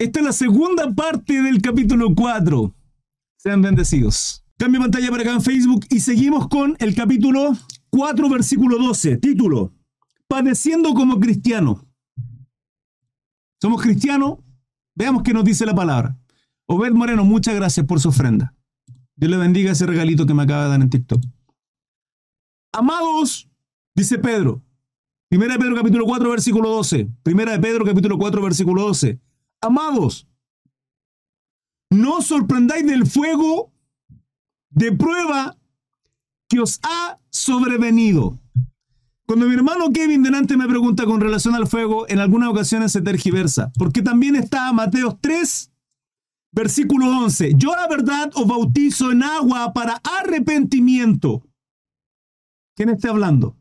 Esta es la segunda parte del capítulo 4. Sean bendecidos. Cambio pantalla para acá en Facebook y seguimos con el capítulo 4, versículo 12. Título: Padeciendo como cristiano. Somos cristianos. Veamos qué nos dice la palabra. Obed Moreno, muchas gracias por su ofrenda. Dios le bendiga ese regalito que me acaba de dar en TikTok. Amados, dice Pedro. Primera de Pedro capítulo 4 versículo 12. Primera de Pedro capítulo 4 versículo 12. Amados, no os sorprendáis del fuego de prueba que os ha sobrevenido. Cuando mi hermano Kevin delante me pregunta con relación al fuego, en algunas ocasiones se tergiversa, porque también está Mateo 3, versículo 11. Yo la verdad os bautizo en agua para arrepentimiento. ¿Quién está hablando?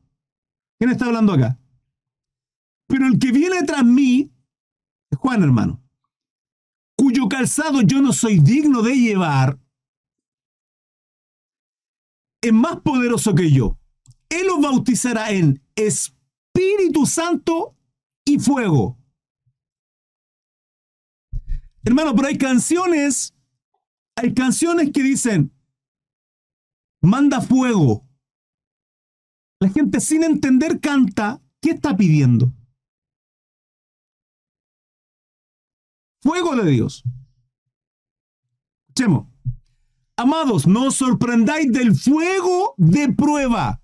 ¿Quién está hablando acá? Pero el que viene tras mí es Juan, hermano, cuyo calzado yo no soy digno de llevar, es más poderoso que yo. Él os bautizará en Espíritu Santo y fuego. Hermano, pero hay canciones, hay canciones que dicen, manda fuego. La gente sin entender canta, ¿qué está pidiendo? Fuego de Dios. Escuchemos. Amados, no os sorprendáis del fuego de prueba.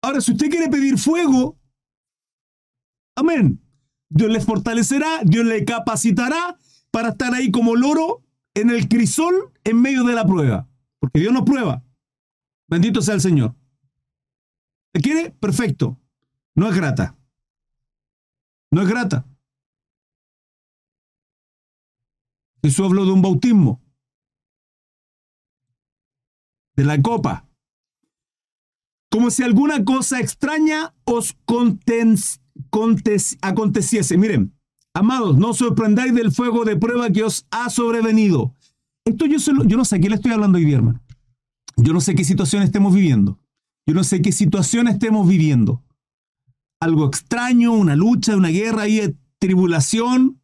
Ahora, si usted quiere pedir fuego, amén. Dios le fortalecerá, Dios le capacitará para estar ahí como loro en el crisol en medio de la prueba. Porque Dios nos prueba. Bendito sea el Señor. ¿Le quiere? Perfecto. No es grata. No es grata. Jesús habló de un bautismo, de la copa, como si alguna cosa extraña os aconteciese. Miren, amados, no os sorprendáis del fuego de prueba que os ha sobrevenido. Esto yo, yo no sé a qué le estoy hablando hoy día, hermano. Yo no sé qué situación estemos viviendo. Yo no sé qué situación estemos viviendo. Algo extraño, una lucha, una guerra y tribulación,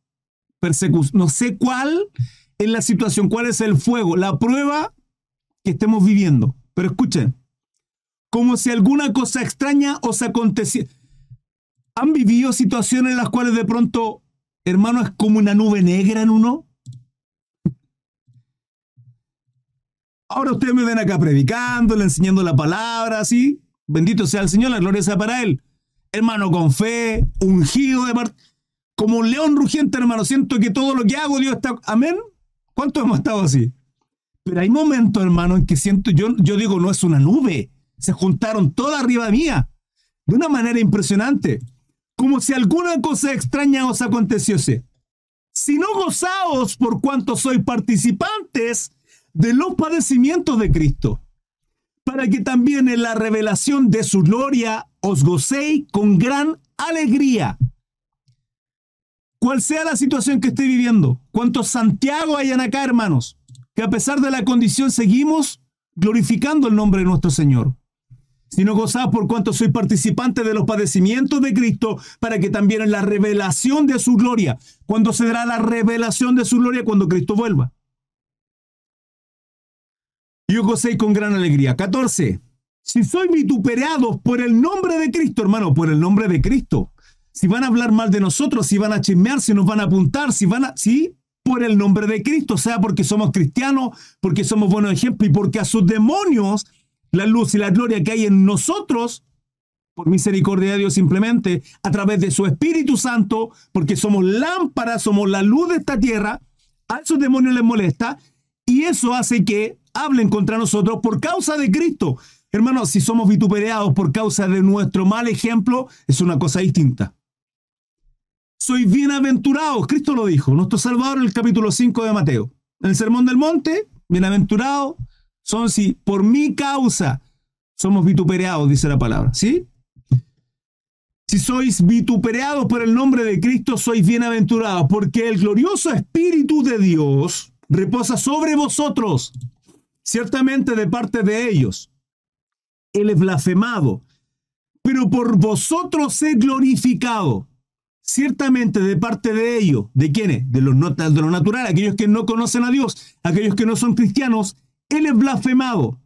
persecución, no sé cuál es la situación, cuál es el fuego, la prueba que estemos viviendo. Pero escuchen, como si alguna cosa extraña os aconteciera. ¿Han vivido situaciones en las cuales de pronto, hermano, es como una nube negra en uno? Ahora ustedes me ven acá predicando, enseñando la palabra, así. Bendito sea el Señor, la gloria sea para Él. Hermano, con fe, ungido de parte como un león rugiente, hermano. Siento que todo lo que hago, Dios está. Amén. ¿Cuántos hemos estado así? Pero hay momentos, hermano, en que siento, yo, yo digo, no es una nube. Se juntaron todas arriba mía. De una manera impresionante. Como si alguna cosa extraña os aconteciese. Si no gozaos por cuanto sois participantes de los padecimientos de Cristo, para que también en la revelación de su gloria os gocéis con gran alegría cual sea la situación que esté viviendo, cuántos Santiago hayan acá, hermanos, que a pesar de la condición seguimos glorificando el nombre de nuestro Señor. Si no gozás por cuanto soy participante de los padecimientos de Cristo, para que también en la revelación de su gloria, cuando se dará la revelación de su gloria cuando Cristo vuelva. Yo gocéis con gran alegría. 14. Si soy vituperados por el nombre de Cristo, hermano, por el nombre de Cristo si van a hablar mal de nosotros, si van a chismear, si nos van a apuntar, si van a... Sí, por el nombre de Cristo, sea porque somos cristianos, porque somos buenos ejemplos y porque a sus demonios la luz y la gloria que hay en nosotros, por misericordia de Dios simplemente, a través de su Espíritu Santo, porque somos lámparas, somos la luz de esta tierra, a esos demonios les molesta y eso hace que hablen contra nosotros por causa de Cristo. Hermanos, si somos vituperados por causa de nuestro mal ejemplo, es una cosa distinta soy bienaventurado. Cristo lo dijo, nuestro Salvador en el capítulo 5 de Mateo. En el Sermón del Monte, bienaventurados son si por mi causa somos vituperados, dice la palabra. ¿Sí? Si sois vituperados por el nombre de Cristo, sois bienaventurados, porque el glorioso Espíritu de Dios reposa sobre vosotros, ciertamente de parte de ellos. Él es blasfemado, pero por vosotros es glorificado ciertamente de parte de ellos, ¿de quiénes? De los, de lo natural, aquellos que no conocen a Dios, aquellos que no son cristianos, Él es blasfemado,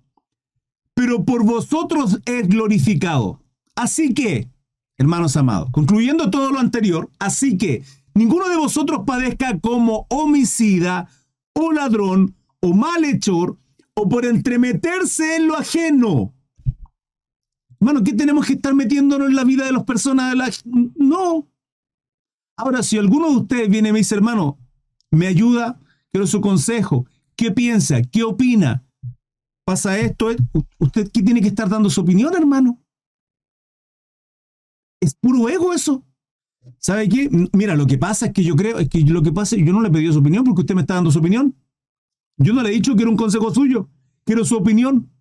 pero por vosotros es glorificado. Así que, hermanos amados, concluyendo todo lo anterior, así que ninguno de vosotros padezca como homicida o ladrón o malhechor o por entremeterse en lo ajeno. Hermano, ¿qué tenemos que estar metiéndonos en la vida de las personas? No. Ahora, si alguno de ustedes viene y me dice, hermano, me ayuda, quiero su consejo, ¿qué piensa? ¿Qué opina? ¿Pasa esto? ¿Usted qué tiene que estar dando su opinión, hermano? Es puro ego eso. ¿Sabe qué? Mira, lo que pasa es que yo creo, es que lo que pasa, yo no le pedí su opinión porque usted me está dando su opinión. Yo no le he dicho que era un consejo suyo, quiero su opinión.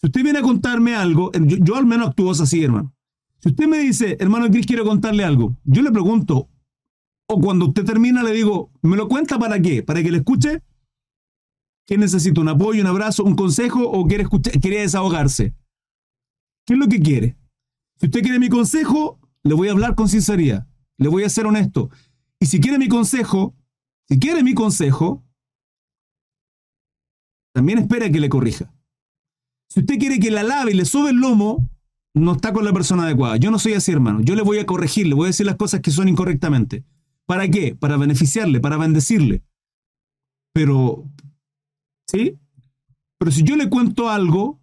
Si usted viene a contarme algo, yo, al menos actúo así, hermano. Si usted me dice, hermano Cris, quiero contarle algo, yo le pregunto, o cuando usted termina le digo, ¿me lo cuenta para qué? ¿Para que le escuche? ¿Qué necesita? ¿Un apoyo, un abrazo, un consejo o quiere, quiere desahogarse? ¿Qué es lo que quiere? Si usted quiere mi consejo, le voy a hablar con sinceridad, le voy a ser honesto. Y si quiere mi consejo, si quiere mi consejo, también espera que le corrija. Si usted quiere que la lave y le sube el lomo, no está con la persona adecuada. Yo no soy así, hermano. Yo le voy a corregir, le voy a decir las cosas que son incorrectamente. ¿Para qué? Para beneficiarle, para bendecirle. Pero, ¿sí? Pero si yo le cuento algo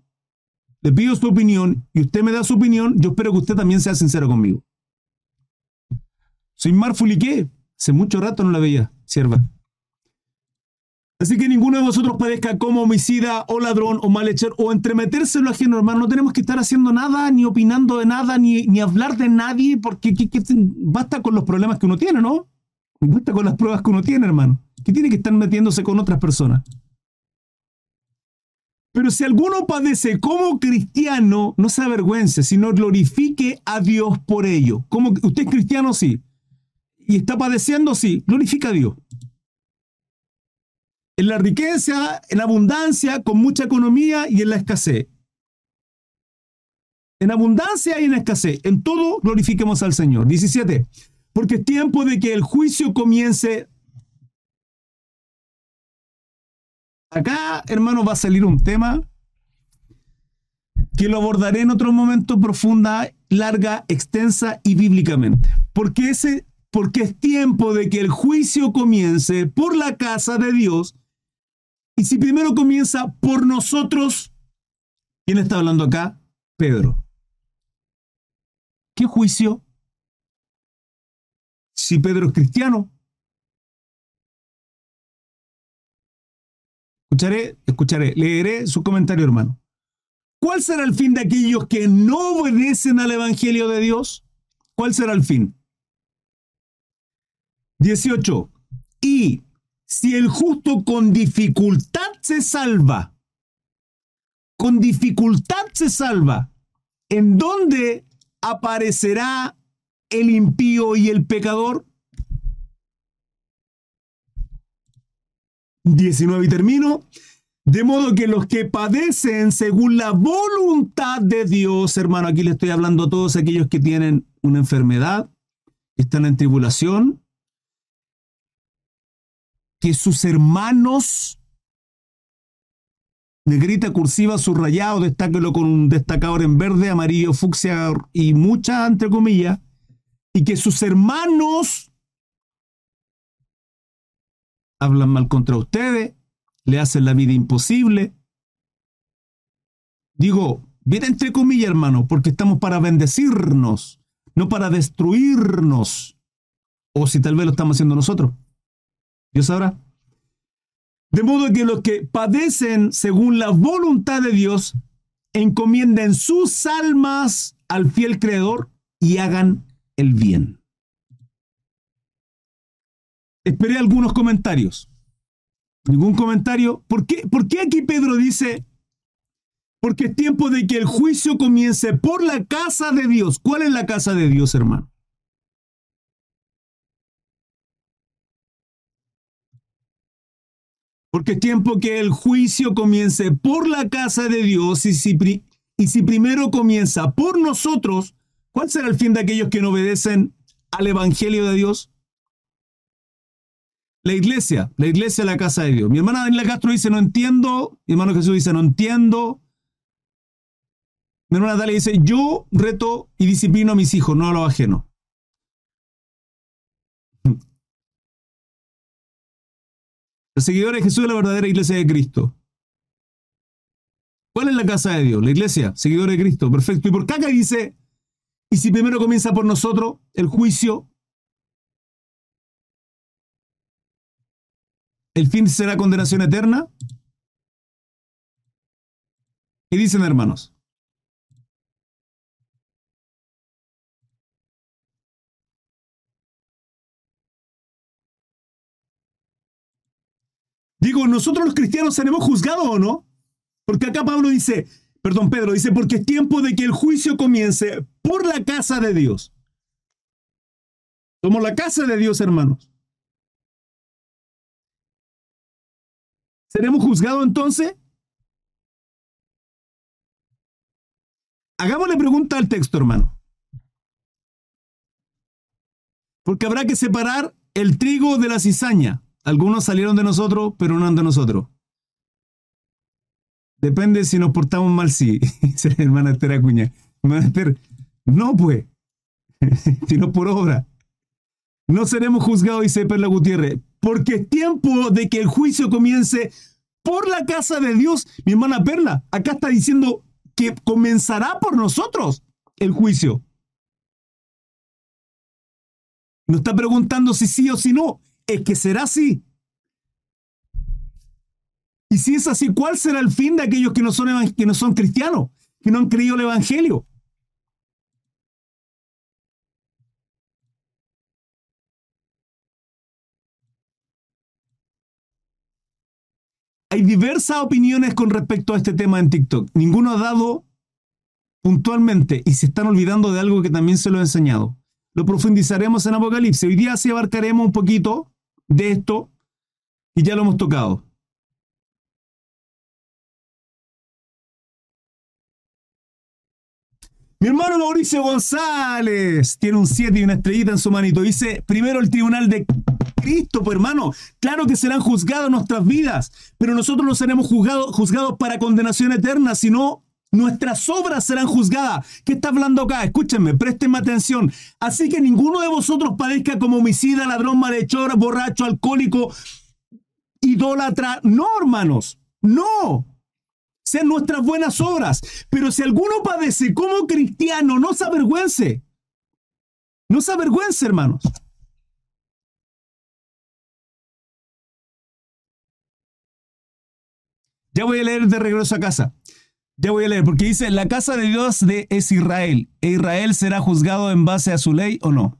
le pido su opinión y usted me da su opinión, yo espero que usted también sea sincero conmigo. Soy Mar Fuliqué, hace mucho rato no la veía, sierva. Así que ninguno de vosotros padezca como homicida o ladrón o malhechor o entremeterse en lo ajeno, hermano. No tenemos que estar haciendo nada, ni opinando de nada, ni, ni hablar de nadie, porque basta con los problemas que uno tiene, ¿no? Basta con las pruebas que uno tiene, hermano. Que tiene que estar metiéndose con otras personas. Pero si alguno padece como cristiano, no se avergüence, sino glorifique a Dios por ello. Como usted es cristiano, sí. Y está padeciendo, sí. Glorifica a Dios. En la riqueza, en abundancia, con mucha economía y en la escasez. En abundancia y en escasez. En todo glorifiquemos al Señor. 17. Porque es tiempo de que el juicio comience Acá, hermano, va a salir un tema que lo abordaré en otro momento profunda, larga, extensa y bíblicamente. Porque, ese, porque es tiempo de que el juicio comience por la casa de Dios. Y si primero comienza por nosotros, ¿quién está hablando acá? Pedro. ¿Qué juicio? Si Pedro es cristiano, Escucharé, escucharé, leeré su comentario, hermano. ¿Cuál será el fin de aquellos que no obedecen al Evangelio de Dios? ¿Cuál será el fin? 18. Y si el justo con dificultad se salva, con dificultad se salva, ¿en dónde aparecerá el impío y el pecador? 19 y termino. De modo que los que padecen según la voluntad de Dios, hermano, aquí le estoy hablando a todos aquellos que tienen una enfermedad, están en tribulación, que sus hermanos, negrita cursiva subrayado, destáquelo con un destacador en verde, amarillo, fucsia y mucha, entre comillas, y que sus hermanos hablan mal contra ustedes, le hacen la vida imposible. Digo, bien entre comillas, hermano, porque estamos para bendecirnos, no para destruirnos. O si tal vez lo estamos haciendo nosotros. Dios sabrá. De modo que los que padecen según la voluntad de Dios, encomienden sus almas al fiel Creador y hagan el bien. Esperé algunos comentarios. Ningún comentario. ¿Por qué, ¿Por qué aquí Pedro dice, porque es tiempo de que el juicio comience por la casa de Dios? ¿Cuál es la casa de Dios, hermano? Porque es tiempo que el juicio comience por la casa de Dios y si, y si primero comienza por nosotros, ¿cuál será el fin de aquellos que no obedecen al Evangelio de Dios? La iglesia, la iglesia es la casa de Dios. Mi hermana Daniela Castro dice, no entiendo. Mi hermano Jesús dice, no entiendo. Mi hermana Natalia dice, yo reto y disciplino a mis hijos, no a los ajenos. Los seguidores de Jesús es la verdadera iglesia de Cristo. ¿Cuál es la casa de Dios? La iglesia, seguidores de Cristo. Perfecto. ¿Y por qué acá dice, y si primero comienza por nosotros el juicio, el fin será condenación eterna? ¿Qué dicen hermanos? Digo, ¿nosotros los cristianos seremos juzgados o no? Porque acá Pablo dice, perdón, Pedro dice, porque es tiempo de que el juicio comience por la casa de Dios. Somos la casa de Dios, hermanos. ¿Seremos juzgados entonces? Hagámosle pregunta al texto, hermano. Porque habrá que separar el trigo de la cizaña. Algunos salieron de nosotros, pero no de nosotros. Depende si nos portamos mal, sí. Dice la hermana Esther Acuña. no pues. sino por obra. No seremos juzgados, dice Perla Gutiérrez, porque es tiempo de que el juicio comience por la casa de Dios. Mi hermana Perla, acá está diciendo que comenzará por nosotros el juicio. No está preguntando si sí o si no es que será así. Y si es así, ¿cuál será el fin de aquellos que no son, que no son cristianos, que no han creído el Evangelio? Hay diversas opiniones con respecto a este tema en TikTok. Ninguno ha dado puntualmente y se están olvidando de algo que también se lo he enseñado. Lo profundizaremos en Apocalipsis. Hoy día sí abarcaremos un poquito de esto y ya lo hemos tocado. Mi hermano Mauricio González tiene un 7 y una estrellita en su manito. Dice, primero el tribunal de Cristo, pues hermano. Claro que serán juzgados nuestras vidas, pero nosotros no seremos juzgados, juzgados para condenación eterna, sino nuestras obras serán juzgadas. ¿Qué está hablando acá? Escúchenme, préstenme atención. Así que ninguno de vosotros padezca como homicida, ladrón, malhechor, borracho, alcohólico, idólatra. No, hermanos, no sean nuestras buenas obras. Pero si alguno padece como cristiano, no se avergüence. No se avergüence, hermanos. Ya voy a leer de regreso a casa. Ya voy a leer, porque dice, la casa de Dios de, es Israel. ¿E Israel será juzgado en base a su ley o no?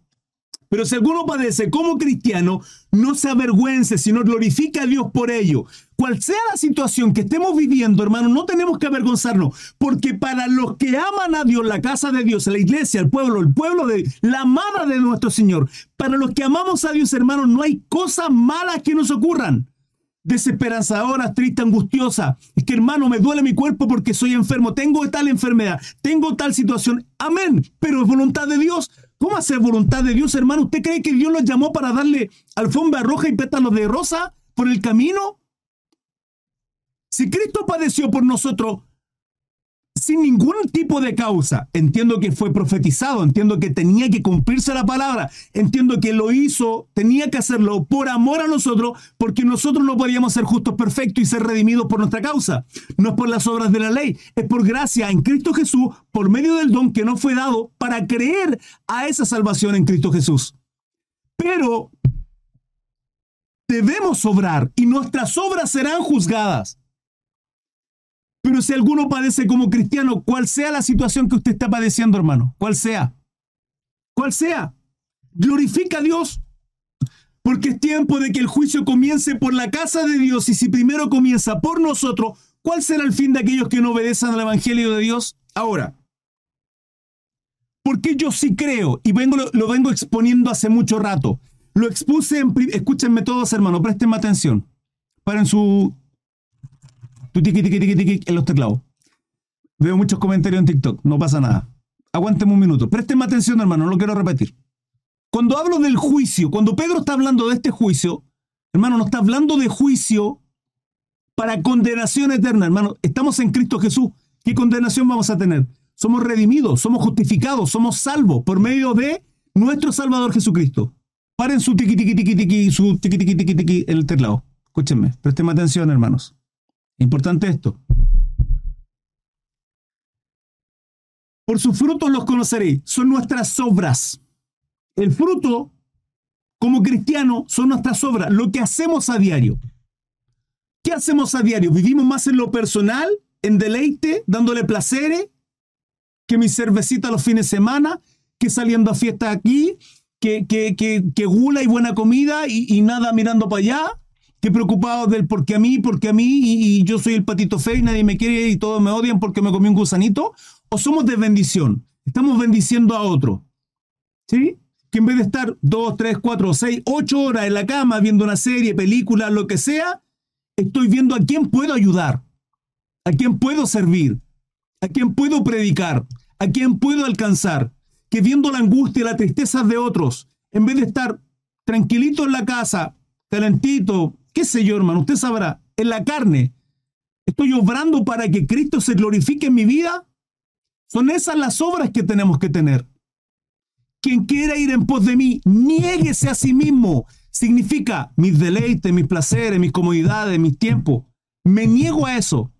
Pero si alguno padece como cristiano, no se avergüence, sino glorifica a Dios por ello. Cual sea la situación que estemos viviendo, hermano, no tenemos que avergonzarnos, porque para los que aman a Dios, la casa de Dios, la iglesia, el pueblo, el pueblo de la amada de nuestro Señor, para los que amamos a Dios, hermano, no hay cosas malas que nos ocurran desesperanzadora, triste, angustiosa. Es que hermano, me duele mi cuerpo porque soy enfermo, tengo tal enfermedad, tengo tal situación. Amén, pero es voluntad de Dios. ¿Cómo hacer voluntad de Dios, hermano? ¿Usted cree que Dios los llamó para darle alfombra roja y pétalos de rosa por el camino? Si Cristo padeció por nosotros, sin ningún tipo de causa. Entiendo que fue profetizado, entiendo que tenía que cumplirse la palabra, entiendo que lo hizo, tenía que hacerlo por amor a nosotros, porque nosotros no podíamos ser justos perfectos y ser redimidos por nuestra causa. No es por las obras de la ley, es por gracia en Cristo Jesús, por medio del don que nos fue dado para creer a esa salvación en Cristo Jesús. Pero debemos obrar y nuestras obras serán juzgadas. Pero si alguno padece como cristiano, cual sea la situación que usted está padeciendo, hermano, cual sea, cual sea, glorifica a Dios. Porque es tiempo de que el juicio comience por la casa de Dios y si primero comienza por nosotros, ¿cuál será el fin de aquellos que no obedecen al Evangelio de Dios? Ahora, porque yo sí creo y vengo, lo, vengo exponiendo hace mucho rato. Lo expuse en... Escúchenme todos, hermano, préstenme atención. Paren su, tiki, tiki, tiki, tiki en los teclados. Veo muchos comentarios en TikTok, no pasa nada. Aguánteme un minuto. Présteme atención, hermano, no lo quiero repetir. Cuando hablo del juicio, cuando Pedro está hablando de este juicio, hermano, no está hablando de juicio para condenación eterna, hermano. Estamos en Cristo Jesús. ¿Qué condenación vamos a tener? Somos redimidos, somos justificados, somos salvos por medio de nuestro Salvador Jesucristo. Paren su tiqui tiqui tiqui tiqui, su tiqui tiqui tiqui tiqui en el teclado. Escúchenme, presten atención, hermanos. Importante esto. Por sus frutos los conoceréis. Son nuestras obras. El fruto, como cristiano, son nuestras obras. Lo que hacemos a diario. ¿Qué hacemos a diario? ¿Vivimos más en lo personal, en deleite, dándole placeres? Que mi cervecita los fines de semana, que saliendo a fiesta aquí, que, que, que, gula y buena comida y, y nada mirando para allá que preocupado del porque a mí, porque a mí, y, yo soy el patito feo y nadie me quiere y todos me odian porque me comí un gusanito, o somos de bendición, estamos bendiciendo a otro. ¿Sí? Que en vez de estar dos, tres, cuatro, seis, ocho horas en la cama viendo una serie, película, lo que sea, estoy viendo a quién puedo ayudar, a quién puedo servir, a quién puedo predicar, a quién puedo alcanzar, que viendo la angustia y la tristeza de otros, en vez de estar tranquilito en la casa, calentito, qué sé yo, hermano, usted sabrá, en la carne, estoy obrando para que Cristo se glorifique en mi vida. Son esas las obras que tenemos que tener. Quien quiera ir en pos de mí, niéguese a sí mismo. Significa mis deleites, mis placeres, mis comodidades, mis tiempos. Me niego a eso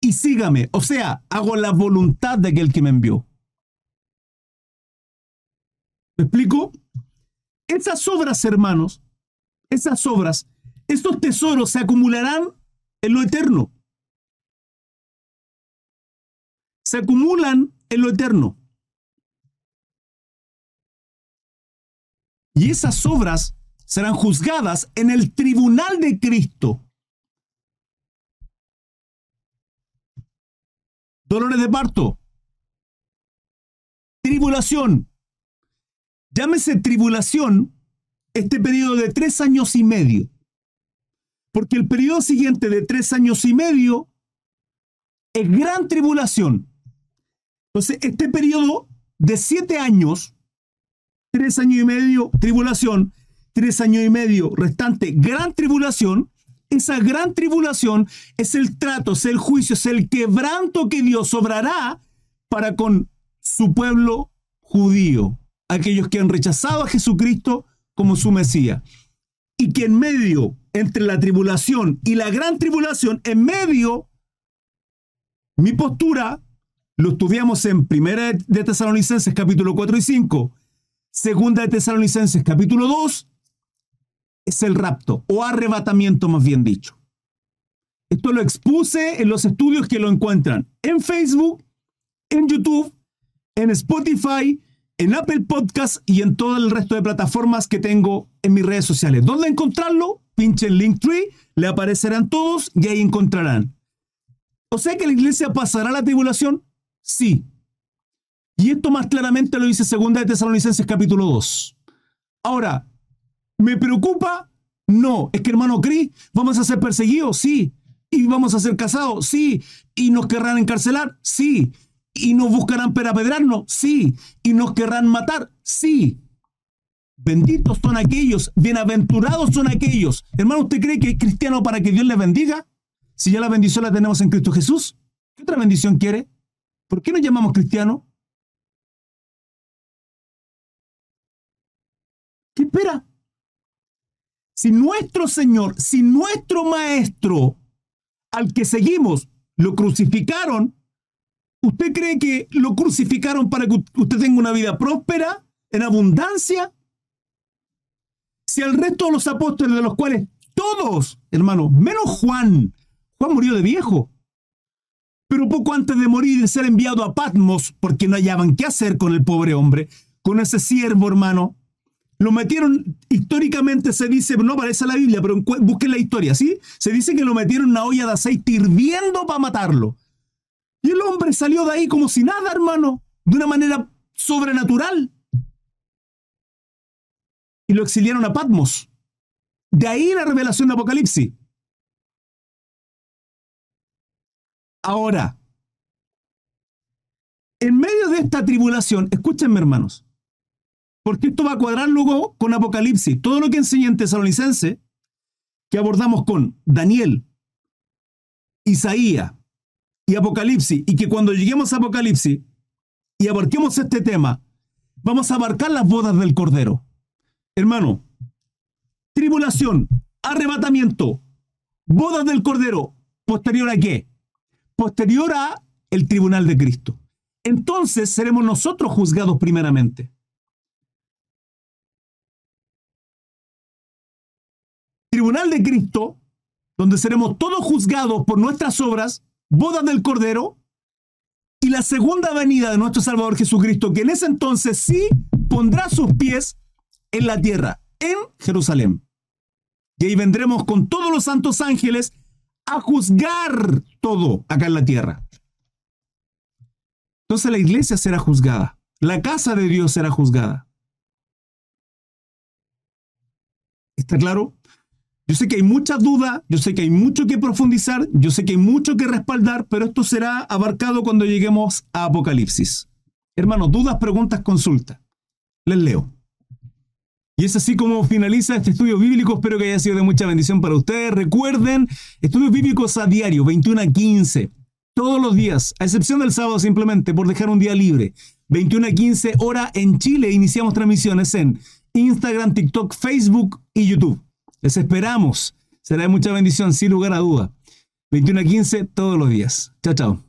y sígame. O sea, hago la voluntad de aquel que me envió. ¿Me explico? Esas obras, hermanos, esas obras estos tesoros se acumularán en lo eterno. Se acumulan en lo eterno. Y esas obras serán juzgadas en el tribunal de Cristo. Dolores de parto. Tribulación. Llámese tribulación este periodo de tres años y medio. Porque el periodo siguiente de tres años y medio es gran tribulación. Entonces, este periodo de siete años, tres años y medio tribulación, tres años y medio restante gran tribulación, esa gran tribulación es el trato, es el juicio, es el quebranto que Dios obrará para con su pueblo judío, aquellos que han rechazado a Jesucristo como su Mesías. Y que en medio entre la tribulación y la gran tribulación, en medio, mi postura, lo estudiamos en Primera de Tesalonicenses capítulo 4 y 5, Segunda de Tesalonicenses capítulo 2, es el rapto o arrebatamiento más bien dicho. Esto lo expuse en los estudios que lo encuentran en Facebook, en YouTube, en Spotify, en Apple Podcast y en todo el resto de plataformas que tengo en mis redes sociales. ¿Dónde encontrarlo? pinchen Linktree, le aparecerán todos y ahí encontrarán. ¿O sea que la iglesia pasará la tribulación? Sí. Y esto más claramente lo dice 2 de Tesalonicenses capítulo 2. Ahora, ¿me preocupa? No. Es que hermano Cris, vamos a ser perseguidos, sí. Y vamos a ser casados, sí. Y nos querrán encarcelar, sí. Y nos buscarán para apedrarnos, sí. Y nos querrán matar, sí. Benditos son aquellos, bienaventurados son aquellos. Hermano, ¿usted cree que es cristiano para que Dios le bendiga? Si ya la bendición la tenemos en Cristo Jesús, ¿qué otra bendición quiere? ¿Por qué nos llamamos cristianos? ¿Qué espera? Si nuestro Señor, si nuestro Maestro, al que seguimos, lo crucificaron, ¿usted cree que lo crucificaron para que usted tenga una vida próspera, en abundancia? Si el resto de los apóstoles, de los cuales todos, hermano, menos Juan, Juan murió de viejo, pero poco antes de morir de ser enviado a Patmos, porque no hallaban qué hacer con el pobre hombre, con ese siervo, hermano, lo metieron, históricamente se dice, no aparece la Biblia, pero busquen la historia, ¿sí? Se dice que lo metieron en una olla de aceite hirviendo para matarlo. Hombre salió de ahí como si nada, hermano, de una manera sobrenatural y lo exiliaron a Patmos. De ahí la revelación de Apocalipsis. Ahora, en medio de esta tribulación, escúchenme hermanos, Porque esto va a cuadrar luego con Apocalipsis. Todo lo que enseña en Tesalonicense, que abordamos con Daniel, Isaías y Apocalipsis, y que cuando lleguemos a Apocalipsis y abarquemos este tema, vamos a abarcar las bodas del Cordero. Hermano, tribulación, arrebatamiento, bodas del Cordero, posterior a qué? Posterior a el tribunal de Cristo. Entonces seremos nosotros juzgados primeramente. Tribunal de Cristo, donde seremos todos juzgados por nuestras obras, bodas del Cordero, y la segunda venida de nuestro Salvador Jesucristo, que en ese entonces sí pondrá sus pies en la tierra, en Jerusalén. Y ahí vendremos con todos los santos ángeles a juzgar todo acá en la tierra. Entonces la iglesia será juzgada, la casa de Dios será juzgada. ¿Está claro? Yo sé que hay mucha duda, yo sé que hay mucho que profundizar, yo sé que hay mucho que respaldar, pero esto será abarcado cuando lleguemos a Apocalipsis. Hermanos, dudas, preguntas, consulta. Les leo. Y es así como finaliza este estudio bíblico. Espero que haya sido de mucha bendición para ustedes. Recuerden, estudios bíblicos a diario, 21 a 15, todos los días, a excepción del sábado simplemente, por dejar un día libre. 21 a 15 hora en Chile. Iniciamos transmisiones en Instagram, TikTok, Facebook y YouTube. Les esperamos. Será de mucha bendición, sin lugar a duda. 21 a 15 todos los días. Chao, chao.